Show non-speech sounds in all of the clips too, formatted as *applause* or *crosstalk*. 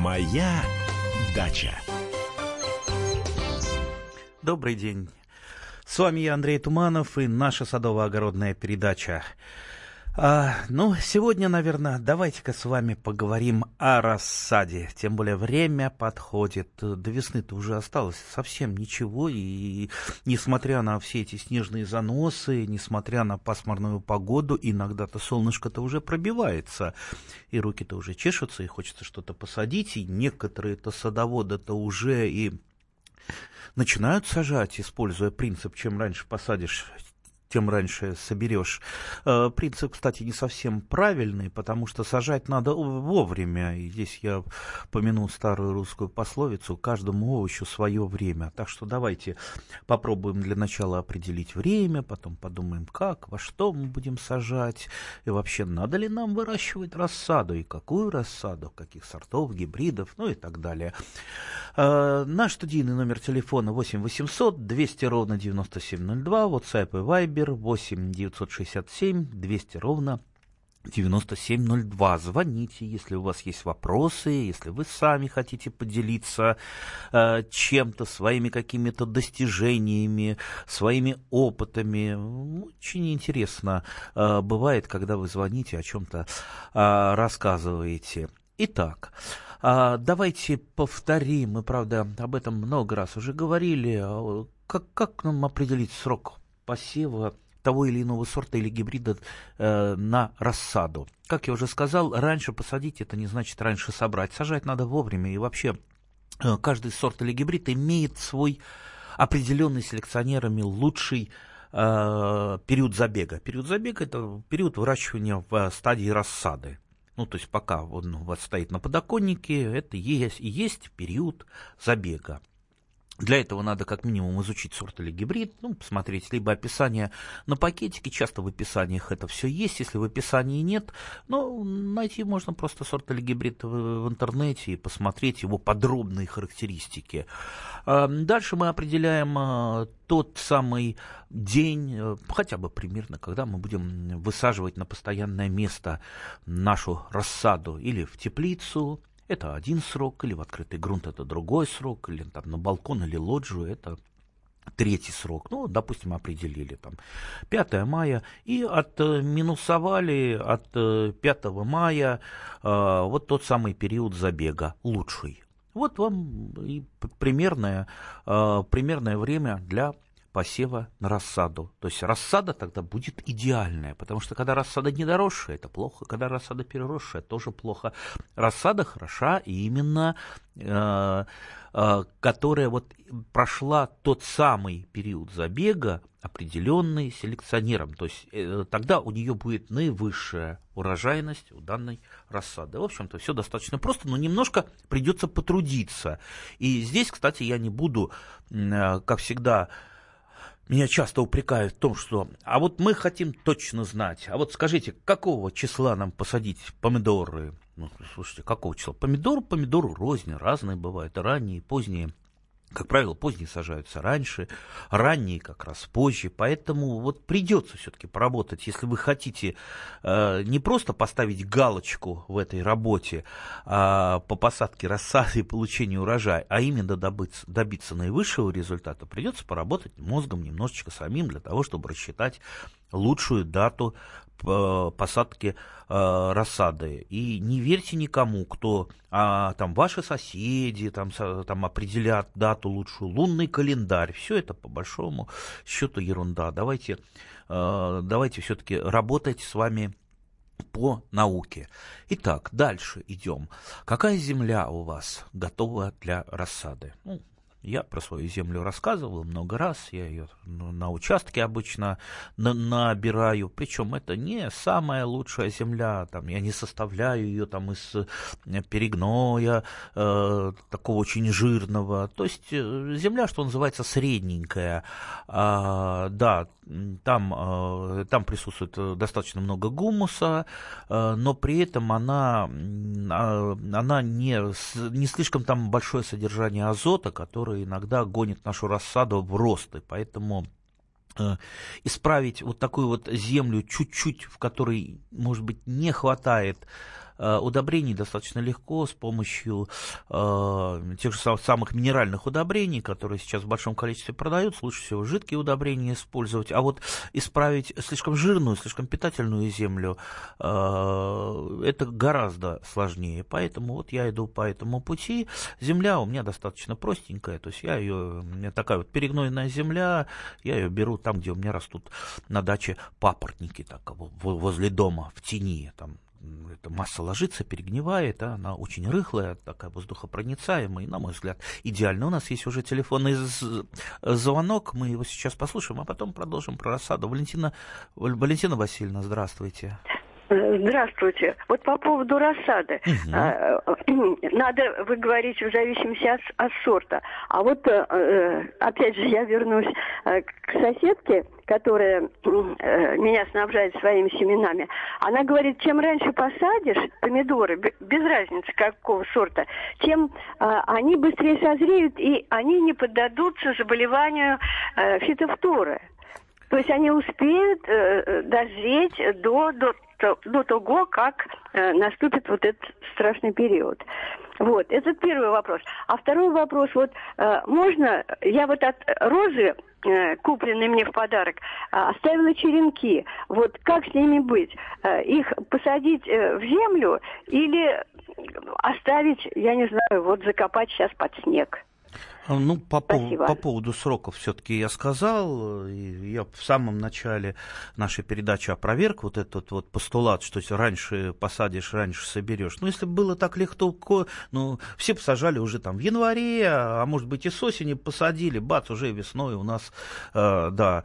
Моя дача. Добрый день. С вами я, Андрей Туманов, и наша садово-огородная передача. А, ну, сегодня, наверное, давайте-ка с вами поговорим о рассаде. Тем более время подходит. До весны-то уже осталось совсем ничего. И несмотря на все эти снежные заносы, несмотря на пасмурную погоду, иногда-то солнышко-то уже пробивается. И руки-то уже чешутся, и хочется что-то посадить. И некоторые-то садоводы-то уже и начинают сажать, используя принцип, чем раньше посадишь, тем раньше соберешь. Э, принцип, кстати, не совсем правильный, потому что сажать надо вовремя. И здесь я помяну старую русскую пословицу «каждому овощу свое время». Так что давайте попробуем для начала определить время, потом подумаем, как, во что мы будем сажать, и вообще надо ли нам выращивать рассаду, и какую рассаду, каких сортов, гибридов, ну и так далее. Э, наш студийный номер телефона 8 800 200 ровно 9702, WhatsApp и Viber Вайбер 8 967 200 ровно 9702. Звоните, если у вас есть вопросы, если вы сами хотите поделиться э, чем-то, своими какими-то достижениями, своими опытами. Очень интересно э, бывает, когда вы звоните, о чем-то э, рассказываете. Итак, э, давайте повторим, мы, правда, об этом много раз уже говорили, как, как нам определить срок посева того или иного сорта или гибрида э, на рассаду. Как я уже сказал, раньше посадить это не значит раньше собрать. Сажать надо вовремя и вообще э, каждый сорт или гибрид имеет свой определенный селекционерами лучший э, период забега. Период забега это период выращивания в стадии рассады. Ну, то есть пока он у вас стоит на подоконнике, это есть, и есть период забега. Для этого надо как минимум изучить сорт или гибрид, ну, посмотреть либо описание на пакетике, часто в описаниях это все есть, если в описании нет, ну, найти можно просто сорт или гибрид в, в интернете и посмотреть его подробные характеристики. А, дальше мы определяем а, тот самый день, э, хотя бы примерно, когда мы будем высаживать на постоянное место нашу рассаду или в теплицу, это один срок, или в открытый грунт это другой срок, или там на балкон или лоджию это третий срок, ну, допустим, определили там 5 мая, и отминусовали от 5 э, мая э, вот тот самый период забега, лучший. Вот вам и примерное, э, примерное время для посева на рассаду. То есть рассада тогда будет идеальная, потому что когда рассада недоросшая, это плохо, когда рассада переросшая, тоже плохо. Рассада хороша именно, э, э, которая вот прошла тот самый период забега, определенный селекционером. То есть э, тогда у нее будет наивысшая урожайность у данной рассады. В общем-то, все достаточно просто, но немножко придется потрудиться. И здесь, кстати, я не буду, э, как всегда, меня часто упрекают в том, что а вот мы хотим точно знать, а вот скажите, какого числа нам посадить помидоры? Ну, слушайте, какого числа? Помидор, помидоры рознь, разные бывают, ранние, поздние. Как правило, поздние сажаются раньше, ранние как раз позже, поэтому вот придется все-таки поработать, если вы хотите э, не просто поставить галочку в этой работе э, по посадке рассады и получению урожая, а именно добыться, добиться наивысшего результата, придется поработать мозгом немножечко самим для того, чтобы рассчитать лучшую дату посадки э, рассады. И не верьте никому, кто а, там ваши соседи там, там определят дату лучшую, лунный календарь. Все это по большому счету ерунда. Давайте, э, давайте все-таки работать с вами по науке. Итак, дальше идем. Какая земля у вас готова для рассады? Ну, я про свою землю рассказывал много раз, я ее на участке обычно набираю, причем это не самая лучшая земля, там, я не составляю ее там из э, перегноя, э, такого очень жирного, то есть э, земля, что называется, средненькая, а, да, там, э, там присутствует достаточно много гумуса, э, но при этом она, а, она не, не слишком там большое содержание азота, который который иногда гонит нашу рассаду в рост. И поэтому э, исправить вот такую вот землю чуть-чуть, в которой, может быть, не хватает удобрений достаточно легко с помощью тех же самых минеральных удобрений, которые сейчас в большом количестве продаются. Лучше всего жидкие удобрения использовать. А вот исправить слишком жирную, слишком питательную землю, это гораздо сложнее. Поэтому вот я иду по этому пути. Земля у меня достаточно простенькая, то есть я ее, у меня такая вот перегнойная земля, я ее беру там, где у меня растут на даче папоротники, так, возле дома, в тени, там эта масса ложится, перегнивает, а она очень рыхлая, такая воздухопроницаемая, и, на мой взгляд, идеально. У нас есть уже телефонный звонок, мы его сейчас послушаем, а потом продолжим про рассаду. Валентина, Валентина Васильевна, здравствуйте. Здравствуйте. Вот по поводу рассады. Угу. *clears throat* Надо, вы говорите, в зависимости от, от сорта. А вот, э, э, опять же, я вернусь к соседке, которая меня снабжает своими семенами. Она говорит, чем раньше посадишь помидоры, без разницы какого сорта, тем они быстрее созреют, и они не поддадутся заболеванию фитофторы. То есть они успеют э, дозреть до, до до того, как э, наступит вот этот страшный период. Вот, это первый вопрос. А второй вопрос, вот э, можно, я вот от розы, э, купленной мне в подарок, э, оставила черенки. Вот как с ними быть? Э, их посадить э, в землю или оставить, я не знаю, вот закопать сейчас под снег? А, ну, по, Спасибо. по поводу сроков все-таки я сказал, и я в самом начале нашей передачи опроверг вот этот вот постулат, что раньше посадишь, раньше соберешь. Ну, если бы было так легко, ну, все посажали уже там в январе, а может быть и с осени посадили, бац, уже весной у нас, э, да,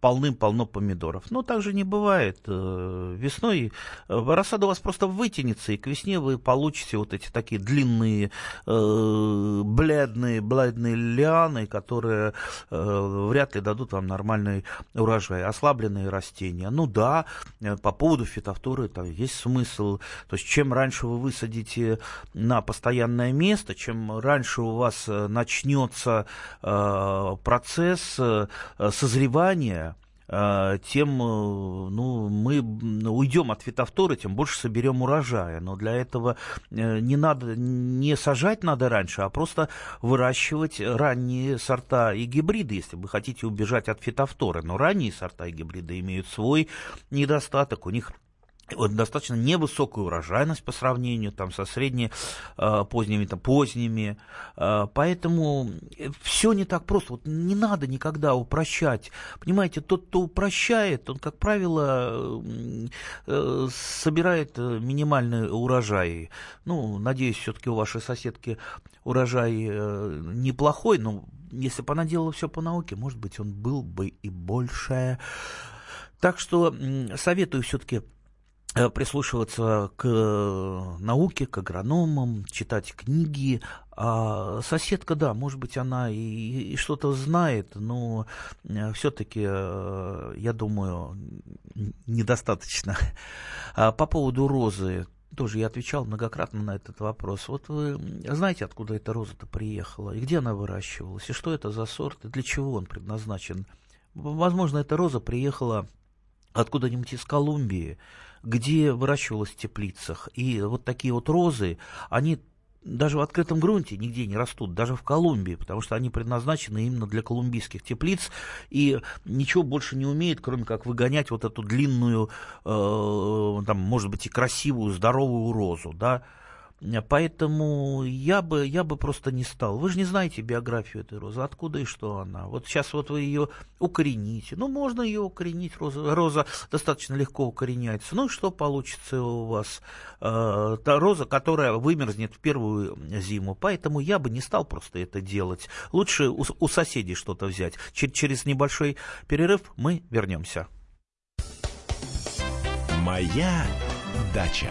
полным-полно помидоров. Но так же не бывает. Э, весной э, рассада у вас просто вытянется, и к весне вы получите вот эти такие длинные, э, бледные, бледные ладные лианы, которые э, вряд ли дадут вам нормальный урожай. Ослабленные растения. Ну да, э, по поводу фитофторы там есть смысл. То есть чем раньше вы высадите на постоянное место, чем раньше у вас э, начнется э, процесс э, созревания, тем э, ну, мы уйдем от фитофторы, тем больше соберем урожая. Но для этого э, не надо, не сажать надо раньше, а просто выращивать ранние сорта и гибриды, если вы хотите убежать от фитофторы. Но ранние сорта и гибриды имеют свой недостаток, у них вот достаточно невысокую урожайность по сравнению там, со средне э, поздними, там, поздними. Э, поэтому все не так просто. Вот не надо никогда упрощать. Понимаете, тот, кто упрощает, он, как правило, э, собирает минимальный урожай. Ну, надеюсь, все-таки у вашей соседки урожай неплохой, но если бы она делала все по науке, может быть, он был бы и больше. Так что советую все-таки Э, прислушиваться к э, науке, к агрономам, читать книги. А соседка, да, может быть, она и, и что-то знает, но э, все-таки, я думаю, недостаточно. А по поводу розы, тоже я отвечал многократно на этот вопрос. Вот вы знаете, откуда эта роза-то приехала, и где она выращивалась, и что это за сорт, и для чего он предназначен? Возможно, эта роза приехала откуда-нибудь из Колумбии, где выращивалась в теплицах. И вот такие вот розы, они даже в открытом грунте нигде не растут, даже в Колумбии, потому что они предназначены именно для колумбийских теплиц, и ничего больше не умеет, кроме как выгонять вот эту длинную, э, там, может быть, и красивую, здоровую розу, да, Поэтому я бы, я бы просто не стал. Вы же не знаете биографию этой розы, откуда и что она. Вот сейчас вот вы ее укорените. Ну, можно ее укоренить, роза, роза достаточно легко укореняется. Ну и что получится у вас? Э, та роза, которая вымерзнет в первую зиму. Поэтому я бы не стал просто это делать. Лучше у, у соседей что-то взять. Чер- через небольшой перерыв мы вернемся. Моя дача.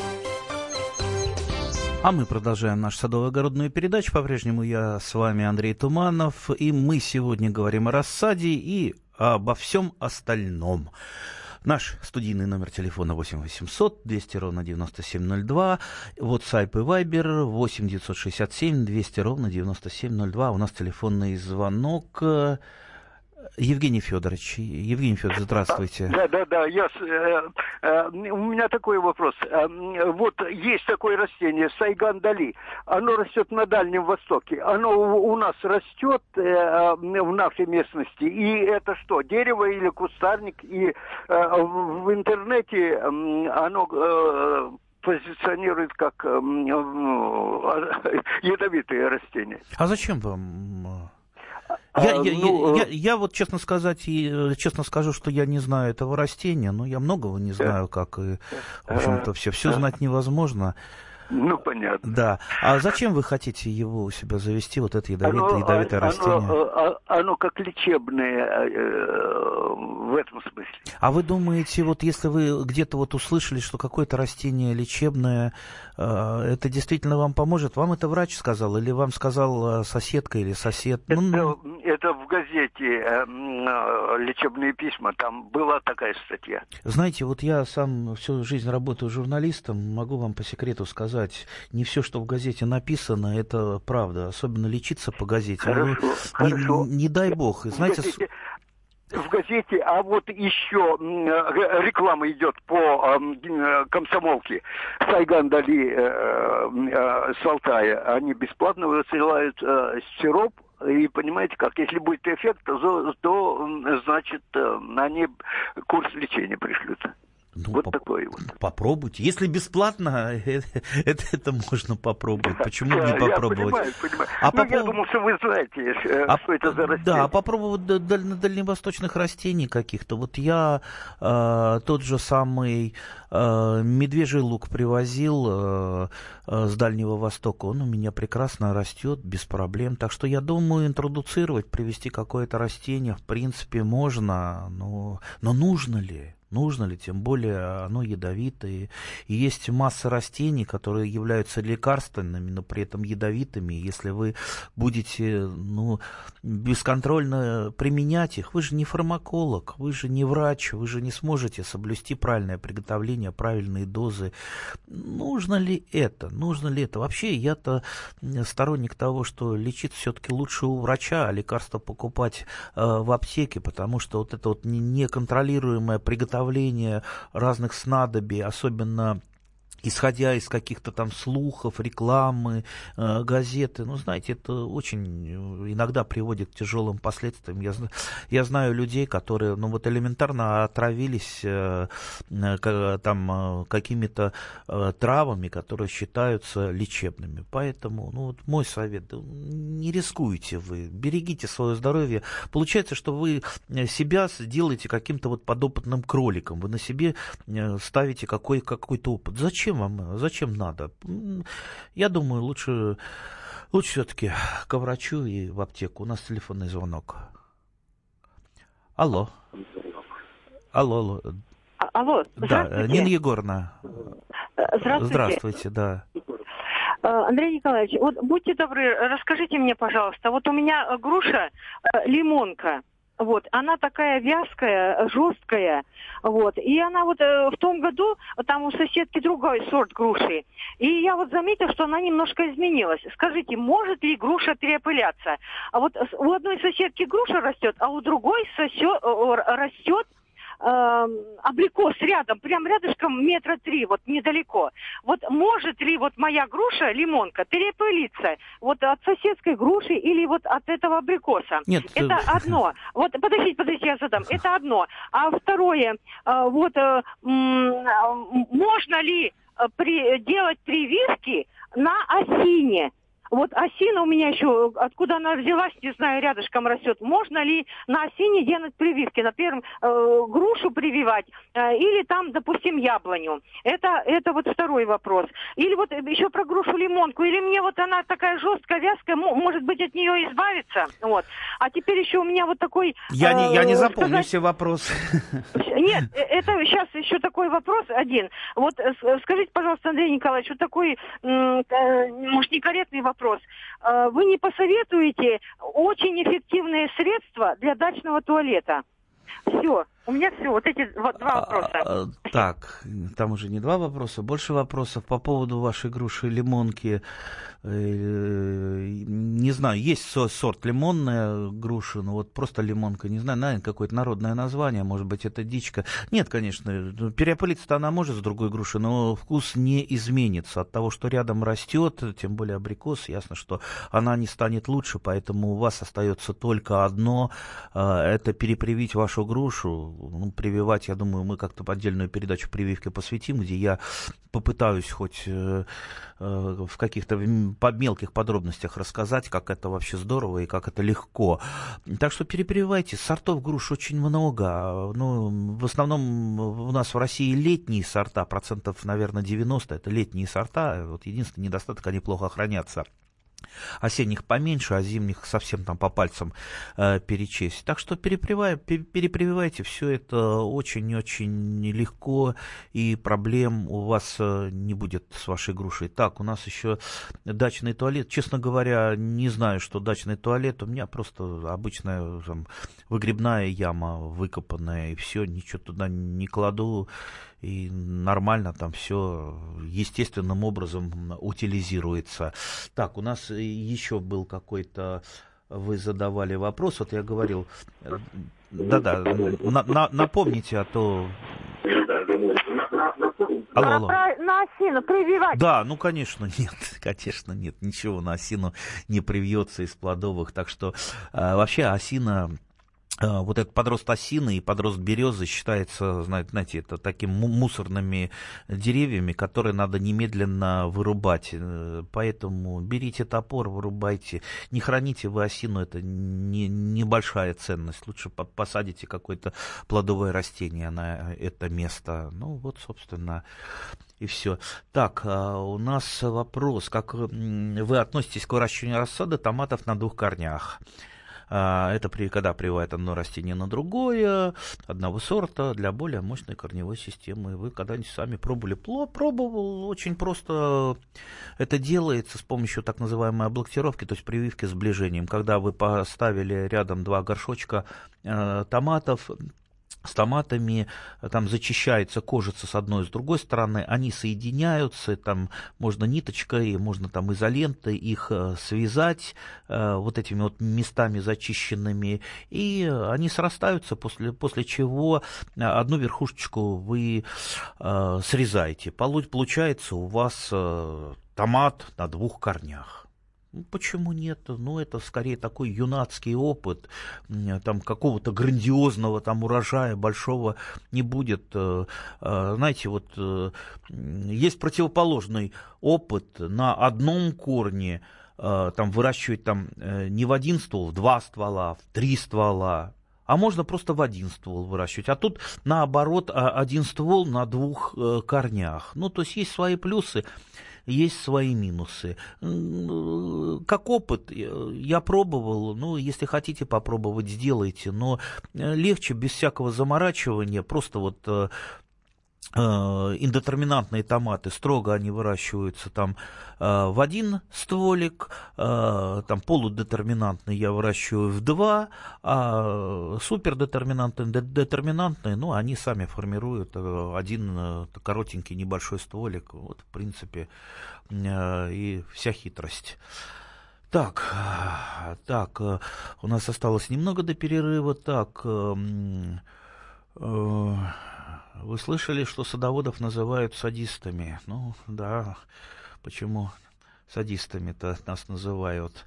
А мы продолжаем нашу садово-огородную передачу. По-прежнему я с вами Андрей Туманов. И мы сегодня говорим о рассаде и обо всем остальном. Наш студийный номер телефона 8 800 200 ровно 9702. WhatsApp и Viber 8 967 200 ровно 9702. У нас телефонный звонок. Евгений Федорович, Евгений Федорович, здравствуйте. Да, да, да, я, э, э, у меня такой вопрос. Э, вот есть такое растение, сайган-дали. Оно растет на Дальнем Востоке. Оно у, у нас растет э, в нашей местности. И это что, дерево или кустарник? И э, в интернете э, оно... Э, позиционирует как э, *laughs* э, ядовитые растения. А зачем вам я, а, я, ну, я, я, я вот честно сказать, и, э, честно скажу, что я не знаю этого растения, но я многого не знаю, как и, в общем-то, все, все знать невозможно. Ну, понятно. Да. А зачем вы хотите его у себя завести, вот это ядовитое, оно, ядовитое оно, растение? Оно, оно, оно как лечебное э, в этом смысле. А вы думаете, вот если вы где-то вот услышали, что какое-то растение лечебное, э, это действительно вам поможет? Вам это врач сказал или вам сказал э, соседка или сосед? Это, ну, ну... это в газете э, э, «Лечебные письма», там была такая статья. Знаете, вот я сам всю жизнь работаю журналистом, могу вам по секрету сказать, сказать, не все, что в газете написано, это правда. Особенно лечиться по газете. Хорошо, ну, хорошо. Не, не дай бог. Знаете, в газете, а вот еще реклама идет по э, комсомолке Сайган Дали э, э, с Алтая. Они бесплатно высылают сироп и понимаете как, если будет эффект, то, то значит, они курс лечения пришлют. Ну, вот по- такой вот. Попробуйте. Если бесплатно, *laughs* это, это можно попробовать. Почему не попробовать? Я понимаю, понимаю. А ну, по... я думал, что вы знаете, э, а, что это за растение. Да, попробовать даль- дальневосточных растений каких-то. Вот я э, тот же самый э, медвежий лук привозил э, э, с Дальнего Востока. Он у меня прекрасно растет, без проблем. Так что я думаю, интродуцировать, привести какое-то растение, в принципе, можно. Но, но нужно ли? Нужно ли, тем более оно ядовитое. И есть масса растений, которые являются лекарственными, но при этом ядовитыми. Если вы будете ну, бесконтрольно применять их, вы же не фармаколог, вы же не врач, вы же не сможете соблюсти правильное приготовление, правильные дозы. Нужно ли это? Нужно ли это? Вообще, я-то сторонник того, что лечить все-таки лучше у врача, а лекарства покупать э, в аптеке, потому что вот это вот неконтролируемое приготовление приготовления разных снадобий, особенно исходя из каких-то там слухов, рекламы, э, газеты. Ну, знаете, это очень э, иногда приводит к тяжелым последствиям. Я, я знаю людей, которые, ну, вот элементарно отравились э, там какими-то травами, которые считаются лечебными. Поэтому, ну, вот мой совет, не рискуйте вы, берегите свое здоровье. Получается, что вы себя делаете каким-то вот подопытным кроликом, вы на себе ставите какой, какой-то опыт. Зачем? Зачем вам, зачем надо? Я думаю, лучше, лучше все-таки к врачу и в аптеку. У нас телефонный звонок. Алло. Алло, алло. А, алло, Да, Нина Егоровна. Здравствуйте. Здравствуйте, да. Андрей Николаевич, вот будьте добры, расскажите мне, пожалуйста, вот у меня груша э, лимонка, вот, она такая вязкая, жесткая, вот, и она вот э, в том году, там у соседки другой сорт груши, и я вот заметила, что она немножко изменилась. Скажите, может ли груша переопыляться? А вот у одной соседки груша растет, а у другой сосет, растет э, абрикос рядом, прям рядышком метра три, вот недалеко. Вот может ли вот моя груша, лимонка, перепылиться вот от соседской груши или вот от этого абрикоса? Нет. Это э... *laughs* одно. Вот подождите, подождите, я задам. Это одно. А второе, э, вот э, можно ли э, при, делать прививки на осине? Вот осина у меня еще, откуда она взялась, не знаю, рядышком растет. Можно ли на осине делать прививки? Например, э, грушу прививать э, или там, допустим, яблоню. Это, это вот второй вопрос. Или вот еще про грушу лимонку. Или мне вот она такая жесткая, вязкая, может быть, от нее избавиться. Вот. А теперь еще у меня вот такой... Я, э, не, я не запомню сказать... все вопросы. *laughs* Нет, э, это сейчас еще такой вопрос один. Вот э, скажите, пожалуйста, Андрей Николаевич, вот такой, может, некорректный вопрос. Вы не посоветуете очень эффективные средства для дачного туалета? Все. У меня все, вот эти два а, вопроса. А, так, там уже не два вопроса, больше вопросов по поводу вашей груши лимонки. Э, не знаю, есть сорт лимонная груша, но вот просто лимонка, не знаю, наверное, какое-то народное название, может быть, это дичка. Нет, конечно, переопылиться-то она может с другой груши, но вкус не изменится от того, что рядом растет, тем более абрикос, ясно, что она не станет лучше, поэтому у вас остается только одно, а, это перепривить вашу грушу ну, прививать, я думаю, мы как-то отдельную передачу прививки посвятим, где я попытаюсь хоть э, э, в каких-то по мелких подробностях рассказать, как это вообще здорово и как это легко. Так что перепрививайте. Сортов груш очень много. Ну, в основном у нас в России летние сорта, процентов, наверное, 90 это летние сорта. Вот единственный недостаток, они плохо хранятся осенних поменьше, а зимних совсем там по пальцам э, перечесть. Так что перепрививайте, все это очень-очень легко, и проблем у вас э, не будет с вашей грушей. Так, у нас еще дачный туалет. Честно говоря, не знаю, что дачный туалет. У меня просто обычная там, выгребная яма выкопанная, и все, ничего туда не кладу и нормально там все естественным образом утилизируется. Так, у нас еще был какой-то вы задавали вопрос, вот я говорил, да-да, на, на, напомните, а то... Алло, алло. А на осину прививать? Да, ну, конечно, *laughs* нет, конечно, нет, ничего на осину не привьется из плодовых, так что э, вообще осина вот этот подрост осины и подрост березы считается, знаете, это такими мусорными деревьями, которые надо немедленно вырубать. Э, поэтому берите топор, вырубайте. Не храните вы осину, это не, небольшая ценность. Лучше посадите какое-то плодовое растение на это место. Ну вот, собственно, и все. Так, а у нас вопрос. Как вы относитесь к выращиванию рассады томатов на двух корнях? А, это при, когда прививает одно растение на другое, одного сорта, для более мощной корневой системы. Вы когда-нибудь сами пробовали? Пробовал, очень просто это делается с помощью так называемой облактировки, то есть прививки сближением. Когда вы поставили рядом два горшочка э, томатов, с томатами, там зачищается кожица с одной и с другой стороны, они соединяются, там можно ниточкой, можно там изолентой их э, связать э, вот этими вот местами зачищенными, и они срастаются, после, после чего одну верхушечку вы э, срезаете. Получается у вас томат на двух корнях. Ну, почему нет? Ну, это скорее такой юнацкий опыт, там какого-то грандиозного там урожая большого не будет. Э, э, знаете, вот э, есть противоположный опыт на одном корне, там выращивать там не в один ствол, в два ствола, в три ствола, а можно просто в один ствол выращивать. А тут, наоборот, один ствол на двух корнях. Ну, то есть есть свои плюсы есть свои минусы. Как опыт, э, я пробовал, ну, если хотите попробовать, сделайте, но э, легче без всякого заморачивания, просто вот э, Э, индетерминантные томаты, строго они выращиваются там э, в один стволик, э, там полудетерминантные я выращиваю в два, а супердетерминантные, детерминантные, ну, они сами формируют один коротенький небольшой стволик, вот, в принципе, и вся хитрость. Так, так, у нас осталось немного до перерыва, так, вы слышали, что садоводов называют садистами? Ну, да, почему садистами-то нас называют.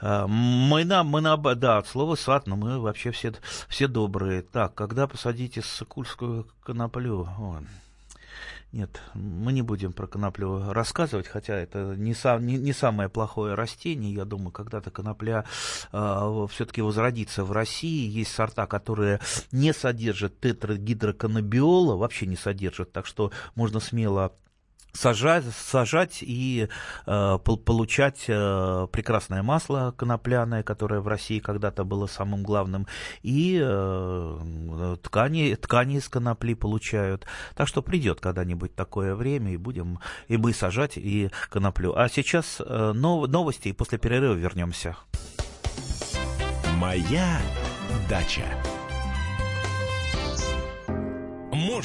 А, мы на, мы на, да, от слова сад, но мы вообще все, все добрые. Так, когда посадите сокульскую коноплю? О, Нет, мы не будем про коноплю рассказывать, хотя это не, сам, не, не самое плохое растение. Я думаю, когда-то конопля э, все-таки возродится в России. Есть сорта, которые не содержат тетрагидроканабиола, вообще не содержат, так что можно смело сажать, сажать и э, получать э, прекрасное масло конопляное, которое в России когда-то было самым главным, и э, ткани, ткани из конопли получают. Так что придет когда-нибудь такое время, и будем и мы сажать и коноплю. А сейчас э, нов, новости, и после перерыва вернемся. Моя дача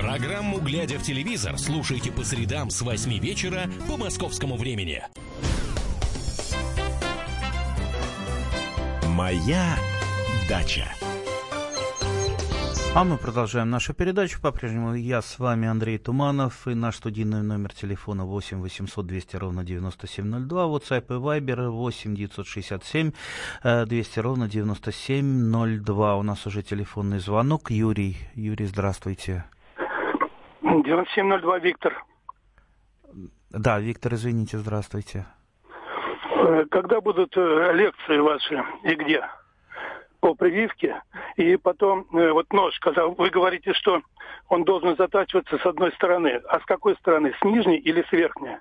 Программу «Глядя в телевизор» слушайте по средам с 8 вечера по московскому времени. Моя дача. А мы продолжаем нашу передачу. По-прежнему я с вами Андрей Туманов и наш студийный номер телефона 8 800 200 ровно 9702, WhatsApp и Viber 8 967 200 ровно 9702. У нас уже телефонный звонок. Юрий. Юрий, здравствуйте. 9702 Виктор. Да, Виктор, извините, здравствуйте. Э, когда будут э, лекции ваши и где? По прививке. И потом, э, вот нож, когда вы говорите, что он должен затачиваться с одной стороны. А с какой стороны? С нижней или с верхней?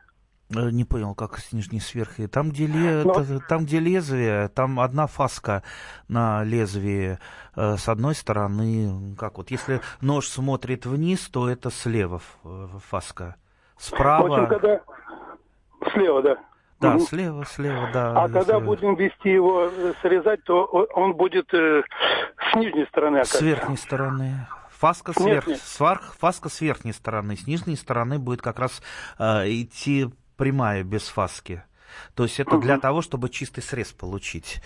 Не понял, как с нижней сверху. Там где, ле... Но... там, где лезвие, там одна фаска на лезвии э, с одной стороны. Как вот, если нож смотрит вниз, то это слева фаска. Справа... В общем, когда... Слева, да. Да, угу. слева, слева, да. А когда будем вести его э, срезать, то он будет э, с нижней стороны. С верхней стороны. Фаска с, верх... фаска с верхней стороны, с нижней стороны будет как раз э, идти прямая без фаски. То есть это для того, чтобы чистый срез получить.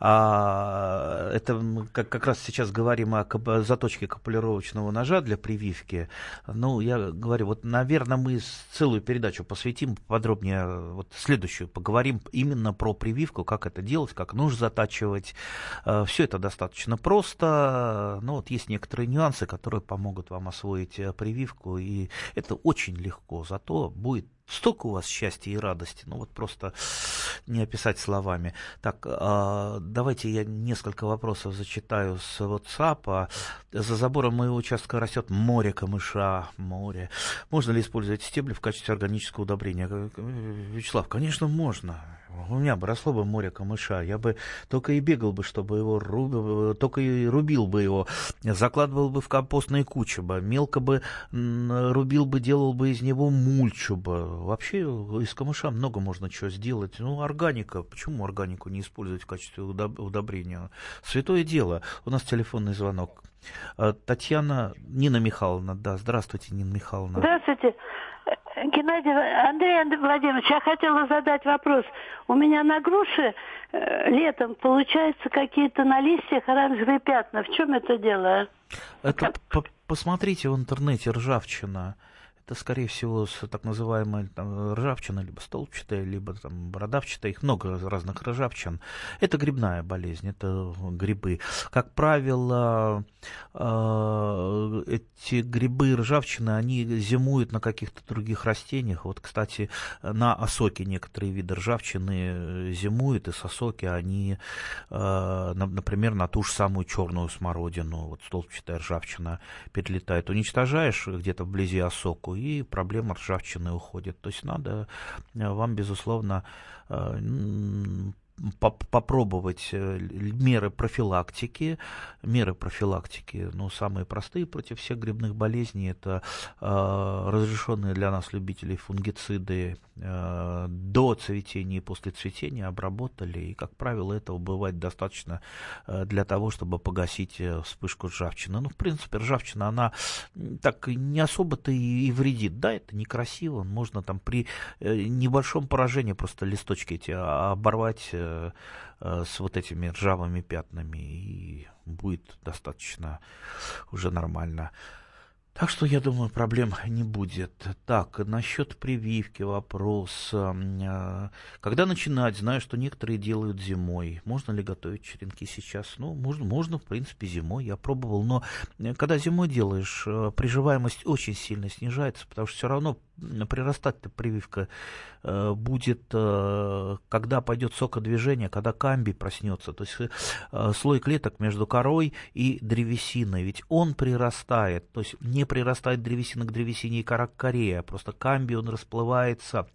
А, это как, как раз сейчас говорим о заточке капулировочного ножа для прививки. Ну, я говорю, вот, наверное, мы целую передачу посвятим подробнее, вот следующую поговорим именно про прививку, как это делать, как нож затачивать. А, Все это достаточно просто, но вот есть некоторые нюансы, которые помогут вам освоить э, прививку, и это очень легко, зато будет Столько у вас счастья и радости, ну вот просто не описать словами. Так, а, давайте я несколько вопросов зачитаю с WhatsApp. За забором моего участка растет море камыша, море. Можно ли использовать стебли в качестве органического удобрения? Вячеслав, конечно, можно у меня бы росло бы море камыша, я бы только и бегал бы, чтобы его рубил, только и рубил бы его, закладывал бы в компостные кучи бы, мелко бы рубил бы, делал бы из него мульчу бы. Вообще из камыша много можно чего сделать. Ну, органика, почему органику не использовать в качестве удобрения? Святое дело. У нас телефонный звонок. А, Татьяна, Нина Михайловна, да, здравствуйте, Нина Михайловна. Здравствуйте. Геннадий, Андрей Владимирович, я хотела задать вопрос. У меня на груше э, летом получаются какие-то на листьях оранжевые пятна. В чем это дело? Это посмотрите в интернете ржавчина это, скорее всего, с так называемой там, ржавчина, либо столбчатая, либо там, бородавчатая, их много разных ржавчин. Это грибная болезнь, это грибы. Как правило, э, эти грибы ржавчины, они зимуют на каких-то других растениях. Вот, кстати, на осоке некоторые виды ржавчины зимуют, и с осоки они, э, например, на ту же самую черную смородину, вот столбчатая ржавчина перелетает. Уничтожаешь где-то вблизи осоку, и проблема ржавчины уходит. То есть надо э, вам, безусловно, э, попробовать э, меры профилактики. Меры профилактики, ну, самые простые против всех грибных болезней, это э, разрешенные для нас любителей фунгициды до цветения и после цветения обработали, и, как правило, этого бывает достаточно э, для того, чтобы погасить э, вспышку ржавчины. Ну, в принципе, ржавчина, она так не особо-то и, вредит. Да, это некрасиво, можно там при э, небольшом поражении просто листочки эти оборвать, э, э, с вот этими ржавыми пятнами, и будет достаточно уже нормально. Так что, я думаю, проблем не будет. Так, насчет прививки вопрос. А, когда начинать? Знаю, что некоторые делают зимой. Можно ли готовить черенки сейчас? Ну, можно, можно в принципе, зимой. Я пробовал, но э, когда зимой делаешь, э, приживаемость очень сильно снижается, потому что все равно прирастать-то прививка э, будет, э, когда пойдет сокодвижение, когда камбий проснется, то есть э, слой клеток между корой и древесиной, ведь он прирастает, то есть не прирастает древесина к древесине и кора к коре, а просто камбий он расплывается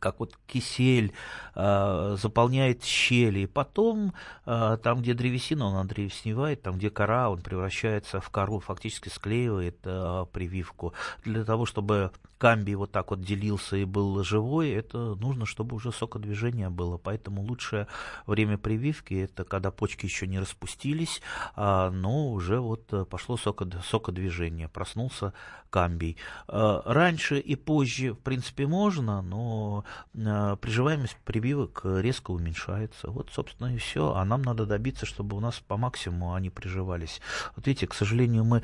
как вот кисель э, заполняет щели, и потом э, там, где древесина, он древесневает, там, где кора, он превращается в кору, фактически склеивает э, прививку. Для того, чтобы камбий вот так вот делился и был живой, это нужно, чтобы уже сокодвижение было. Поэтому лучшее время прививки это когда почки еще не распустились, а, но уже вот пошло сокод, сокодвижение, проснулся камбий. А, раньше и позже, в принципе, можно, но приживаемость прививок резко уменьшается. Вот, собственно, и все. А нам надо добиться, чтобы у нас по максимуму они приживались. Вот видите, к сожалению, мы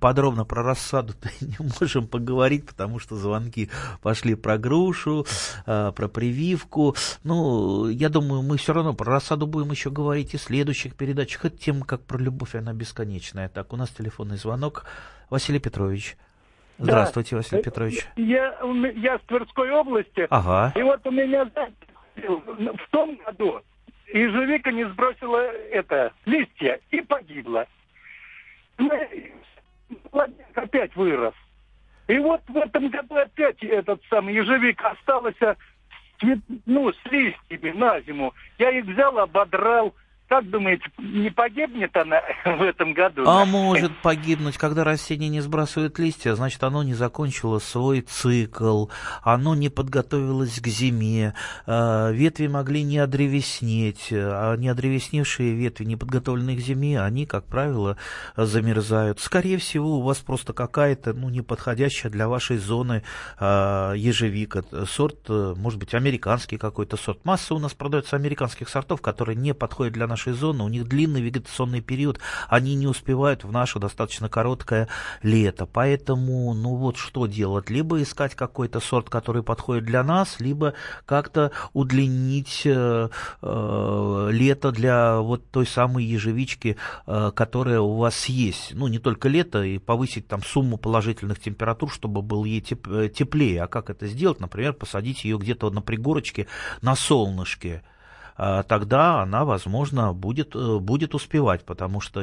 подробно про рассаду *laughs* не можем поговорить, потому что звонки пошли про грушу, а, про прививку. Ну, я думаю, мы все равно про рассаду будем еще говорить и в следующих передачах. Это тема как про любовь, она бесконечная. Так, у нас телефонный звонок. Василий Петрович. Здравствуйте, да. Василий Петрович. Я, я с Тверской области. Ага. И вот у меня в том году ежевика не сбросила это листья и погибла. Опять вырос. И вот в этом году опять этот самый ежевик остался ну, с листьями на зиму. Я их взял, ободрал, как думаете, не погибнет она *laughs* в этом году? А может погибнуть, когда растение не сбрасывает листья, значит оно не закончило свой цикл, оно не подготовилось к зиме, а, ветви могли не одревеснеть, а не одревесневшие ветви, не подготовленные к зиме, они, как правило, замерзают. Скорее всего, у вас просто какая-то ну, неподходящая для вашей зоны а, ежевика, сорт, может быть, американский какой-то сорт. Масса у нас продается американских сортов, которые не подходят для нашей нашей зоны, у них длинный вегетационный период, они не успевают в наше достаточно короткое лето. Поэтому, ну вот что делать? Либо искать какой-то сорт, который подходит для нас, либо как-то удлинить э, э, лето для вот той самой ежевички, э, которая у вас есть. Ну, не только лето, и повысить там сумму положительных температур, чтобы было ей э, теплее. А как это сделать? Например, посадить ее где-то на пригорочке на солнышке. А, тогда она, возможно, будет, э, будет успевать, потому что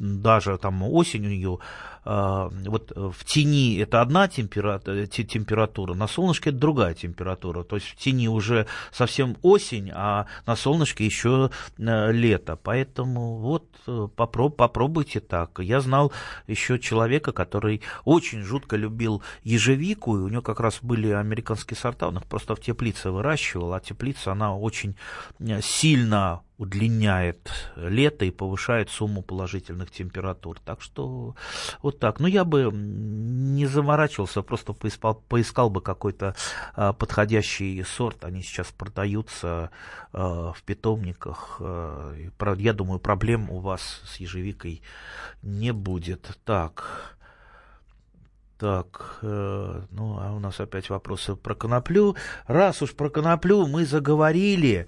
даже там осенью а, вот в тени это одна температура, температура, на солнышке это другая температура. То есть в тени уже совсем осень, а на солнышке еще э, лето. Поэтому вот э, попроб, попробуйте так. Я знал еще человека, который очень жутко любил ежевику, и у него как раз были американские сорта, он их просто в теплице выращивал, а теплица, она очень Э, сильно удлиняет лето и повышает сумму положительных температур. Так что вот так. Ну, я бы не заморачивался, просто поискал, поискал бы какой-то а, подходящий сорт. Они сейчас продаются а, в питомниках. А, я думаю, проблем у вас с ежевикой не будет. Так. Так, э, ну, а у нас опять вопросы про коноплю. Раз уж про коноплю мы заговорили,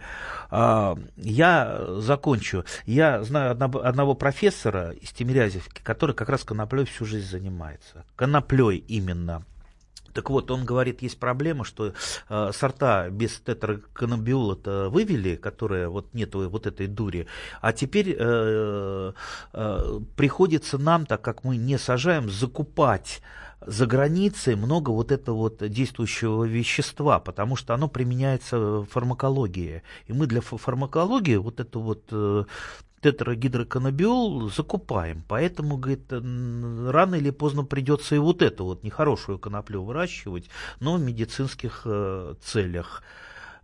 э, я закончу. Я знаю одного, профессора из Тимирязевки, который как раз коноплей всю жизнь занимается. Коноплей именно. Так вот, он говорит, есть проблема, что э, сорта без тетраканабиола вывели, которые вот нету вот этой дури, а теперь э, э, приходится нам, так как мы не сажаем, закупать за границей много вот этого вот действующего вещества, потому что оно применяется в фармакологии. И мы для фармакологии вот эту вот э, тетрагидроканабиол закупаем. Поэтому, говорит, рано или поздно придется и вот эту вот нехорошую коноплю выращивать, но в медицинских э, целях.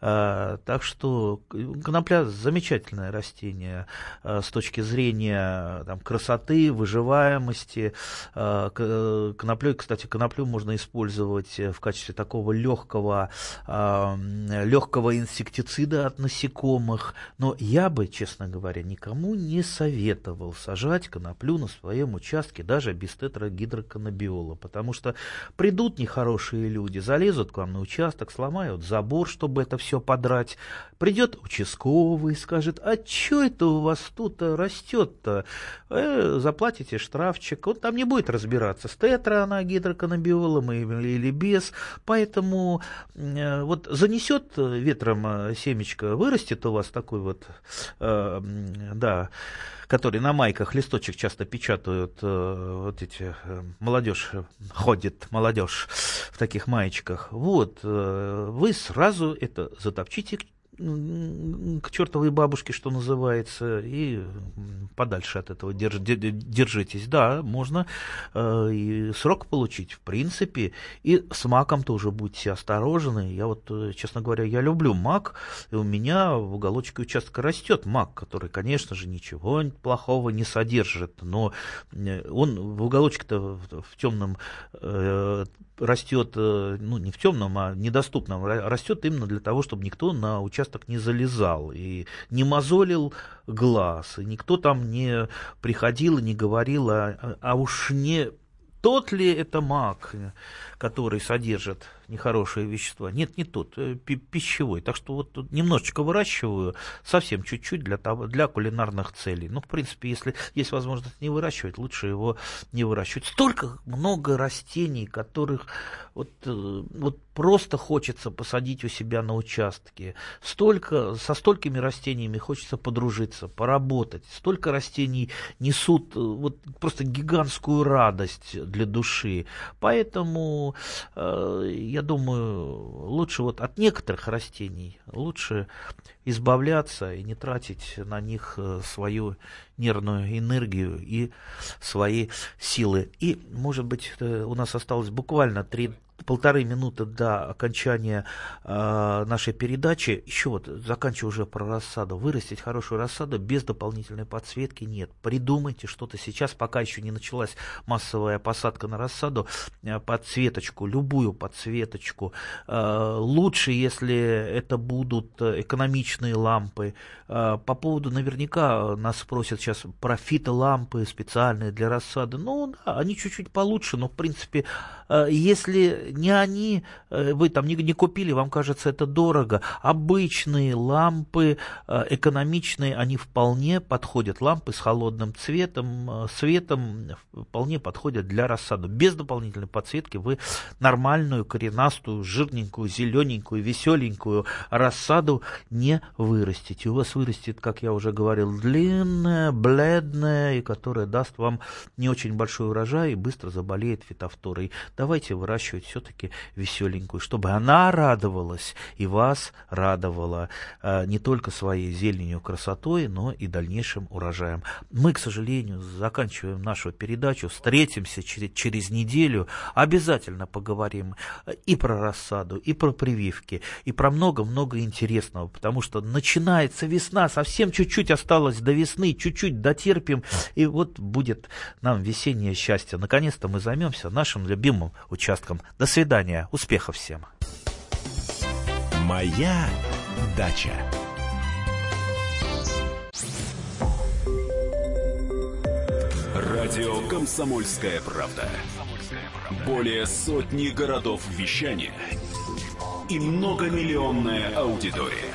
А, так что конопля замечательное растение а, с точки зрения там, красоты, выживаемости. Коноплей, кстати, коноплю можно использовать в качестве такого легкого, легкого инсектицида от насекомых. Но я бы, честно говоря, никому не советовал сажать коноплю на своем участке даже без тетрагидроканабиола, потому что придут нехорошие люди, залезут к вам на участок, сломают забор, чтобы это все подрать. Придет участковый, скажет, а что это у вас тут растет-то? Э, заплатите штрафчик. Он там не будет разбираться, с тетра она гидроканабиолом или без. Поэтому э, вот занесет ветром э, семечко, вырастет у вас такой вот, э, да, который на майках листочек часто печатают, э, вот эти, э, молодежь ходит, молодежь в таких маечках. Вот, э, вы сразу это затопчите к чертовой бабушке, что называется, и подальше от этого держ, держитесь. Да, можно э, и срок получить, в принципе, и с маком тоже будьте осторожны. Я вот, э, честно говоря, я люблю мак, и у меня в уголочке участка растет мак, который, конечно же, ничего плохого не содержит, но э, он в уголочке-то в темном э, растет, э, ну, не в темном, а недоступном, растет именно для того, чтобы никто на участок не залезал и не мозолил глаз, и никто там не приходил и не говорил, а, а уж не тот ли это маг, который содержит нехорошие вещества. Нет, не тот, э, пищевой. Так что вот тут немножечко выращиваю, совсем чуть-чуть для, того, для кулинарных целей. Ну, в принципе, если есть возможность не выращивать, лучше его не выращивать. Столько много растений, которых вот, э, вот просто хочется посадить у себя на участке. Столько, со столькими растениями хочется подружиться, поработать. Столько растений несут э, вот просто гигантскую радость для души. Поэтому я думаю, лучше вот от некоторых растений лучше избавляться и не тратить на них э, свою нервную энергию и свои силы. И, может быть, э, у нас осталось буквально три полторы минуты до окончания э, нашей передачи. Еще вот, заканчиваю уже про рассаду. Вырастить хорошую рассаду без дополнительной подсветки нет. Придумайте что-то сейчас, пока еще не началась массовая посадка на рассаду, э, подсветочку, любую подсветочку. Э, лучше, если это будут экономичные лампы. Э, по поводу, наверняка, нас спросят сейчас про фитолампы специальные для рассады. Ну, да, они чуть-чуть получше, но, в принципе, э, если не они, вы там не, не купили, вам кажется это дорого. Обычные лампы, экономичные, они вполне подходят. Лампы с холодным цветом, светом вполне подходят для рассаду. Без дополнительной подсветки вы нормальную, коренастую, жирненькую, зелененькую, веселенькую рассаду не вырастите. У вас вырастет, как я уже говорил, длинная, бледная, и которая даст вам не очень большой урожай и быстро заболеет фитофторой. Давайте выращивать все-таки веселенькую, чтобы она радовалась и вас радовала э, не только своей зеленью, красотой, но и дальнейшим урожаем. Мы, к сожалению, заканчиваем нашу передачу, встретимся через, через неделю, обязательно поговорим и про рассаду, и про прививки, и про много-много интересного, потому что начинается весна, совсем чуть-чуть осталось до весны, чуть-чуть дотерпим, и вот будет нам весеннее счастье. Наконец-то мы займемся нашим любимым участком. До свидания. Успехов всем. Моя дача. Радио «Комсомольская правда». Более сотни городов вещания и многомиллионная аудитория.